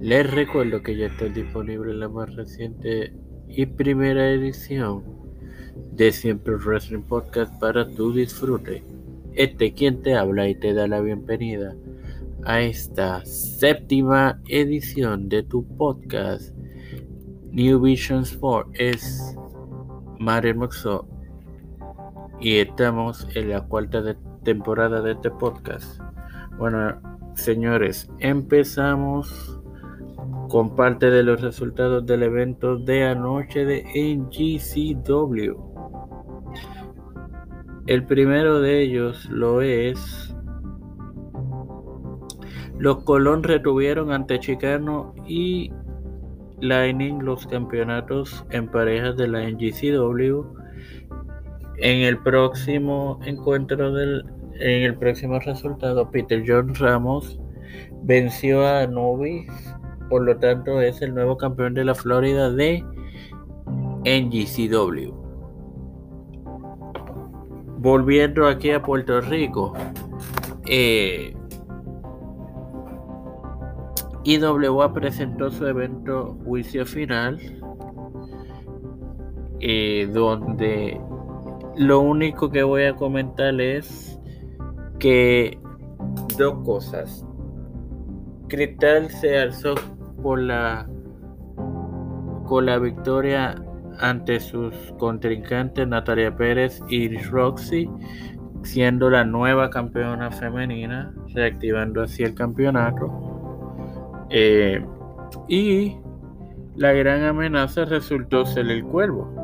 Les recuerdo que ya está disponible la más reciente y primera edición de Siempre Wrestling Podcast para tu disfrute. Este quien te habla y te da la bienvenida a esta séptima edición de tu podcast New Vision Sport es Mario Moxo y estamos en la cuarta temporada de este podcast. Bueno, señores, empezamos con parte de los resultados del evento de anoche de NGCW. El primero de ellos lo es. Los Colón retuvieron ante Chicano y Lightning los campeonatos en parejas de la NGCW. En el próximo encuentro del. En el próximo resultado, Peter John Ramos venció a Nobis por lo tanto es el nuevo campeón de la Florida de NGCW. Volviendo aquí a Puerto Rico, eh, IWA presentó su evento Juicio Final, eh, donde lo único que voy a comentar es que dos cosas. Cristal se alzó por la, con la victoria ante sus contrincantes Natalia Pérez y Roxy, siendo la nueva campeona femenina, reactivando así el campeonato. Eh, y la gran amenaza resultó ser el cuervo.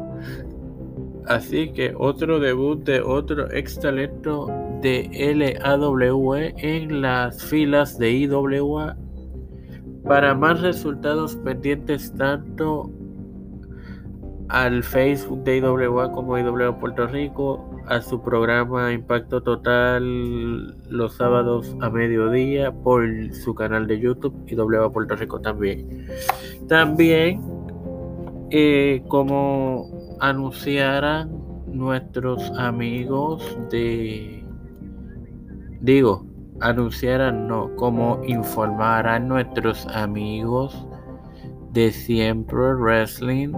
Así que otro debut de otro ex talento de LAWE en las filas de IWA para más resultados pendientes tanto al Facebook de IWA como IWA Puerto Rico, a su programa Impacto Total los sábados a mediodía por su canal de YouTube IWA Puerto Rico también. También, eh, como anunciaran nuestros amigos de, digo, anunciaran, no, como informar a nuestros amigos de Siempre Wrestling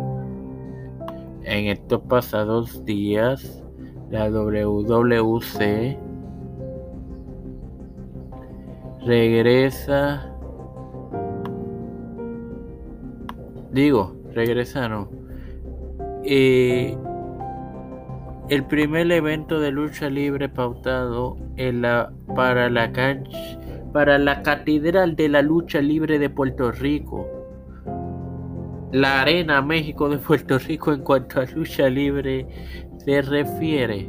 en estos pasados días la WWC regresa digo regresa no eh, el primer evento de lucha libre pautado para, la para la Catedral de la Lucha Libre de Puerto Rico. La Arena México de Puerto Rico en cuanto a lucha libre se refiere.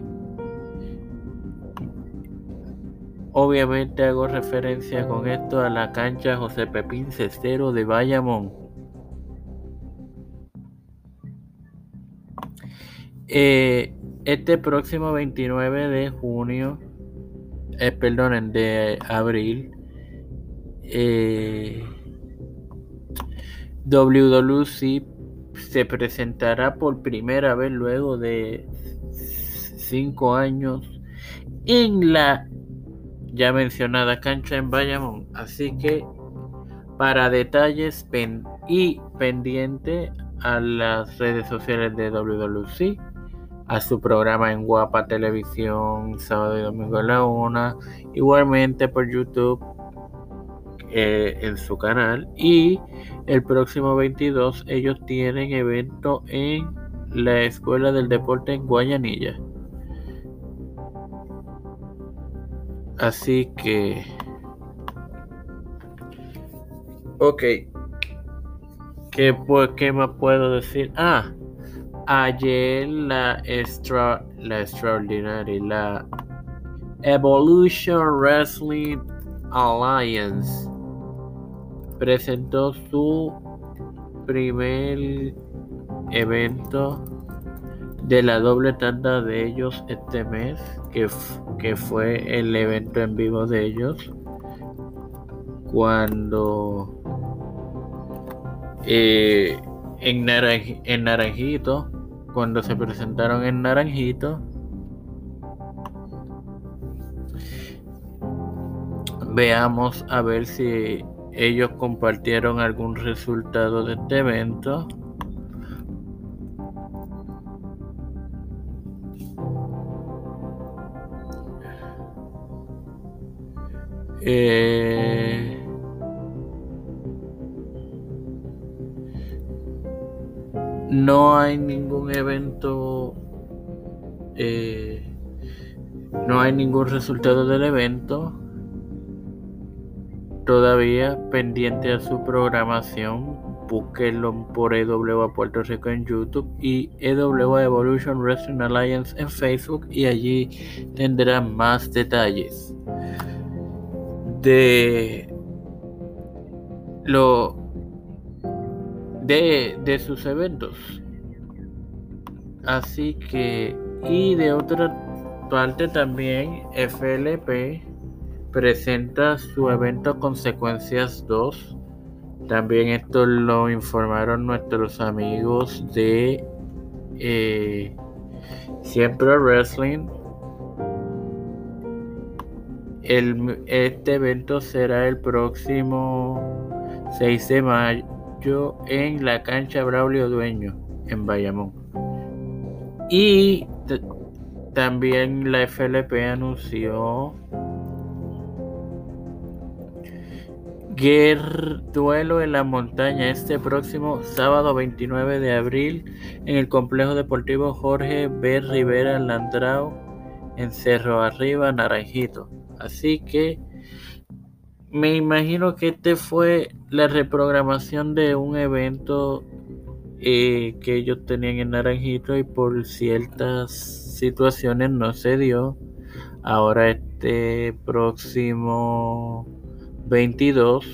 Obviamente hago referencia con esto a la cancha José Pepín Cestero de Bayamón. Eh, este próximo 29 de junio, eh, perdonen, de abril, eh, WWC se presentará por primera vez luego de cinco años en la ya mencionada cancha en Bayamón. Así que para detalles y pendiente a las redes sociales de WWC a su programa en Guapa Televisión, sábado y domingo a la una, igualmente por YouTube eh, en su canal. Y el próximo 22 ellos tienen evento en la Escuela del Deporte en Guayanilla. Así que... Ok. ¿Qué, ¿Qué más puedo decir? Ah, Ayer la, extra, la extraordinaria, la Evolution Wrestling Alliance. Presentó su primer evento de la doble tanda de ellos este mes, que, que fue el evento en vivo de ellos, cuando eh, en, en Naranjito cuando se presentaron en Naranjito, veamos a ver si ellos compartieron algún resultado de este evento. Eh, no hay ningún evento, eh, no hay ningún resultado del evento todavía pendiente a su programación. Búsquenlo por EW Puerto Rico en YouTube y EW Evolution Wrestling Alliance en Facebook y allí tendrán más detalles de lo de, de sus eventos. Así que, y de otra parte también, FLP presenta su evento Consecuencias 2. También esto lo informaron nuestros amigos de eh, Siempre Wrestling. El, este evento será el próximo 6 de mayo en la cancha Braulio Dueño en Bayamón. Y también la FLP anunció Guer Duelo en la Montaña este próximo sábado 29 de abril en el Complejo Deportivo Jorge B. Rivera Landrao en Cerro Arriba, Naranjito. Así que me imagino que este fue la reprogramación de un evento eh, que ellos tenían en Naranjito y por ciertas situaciones no se dio. Ahora este próximo 22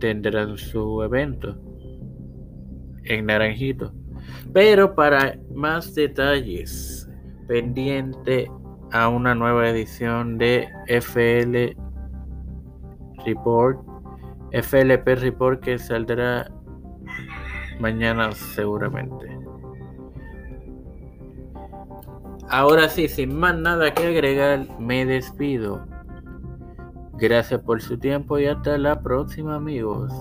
tendrán su evento en Naranjito. Pero para más detalles, pendiente a una nueva edición de FL Report, FLP Report que saldrá mañana seguramente. Ahora sí, sin más nada que agregar, me despido. Gracias por su tiempo y hasta la próxima amigos.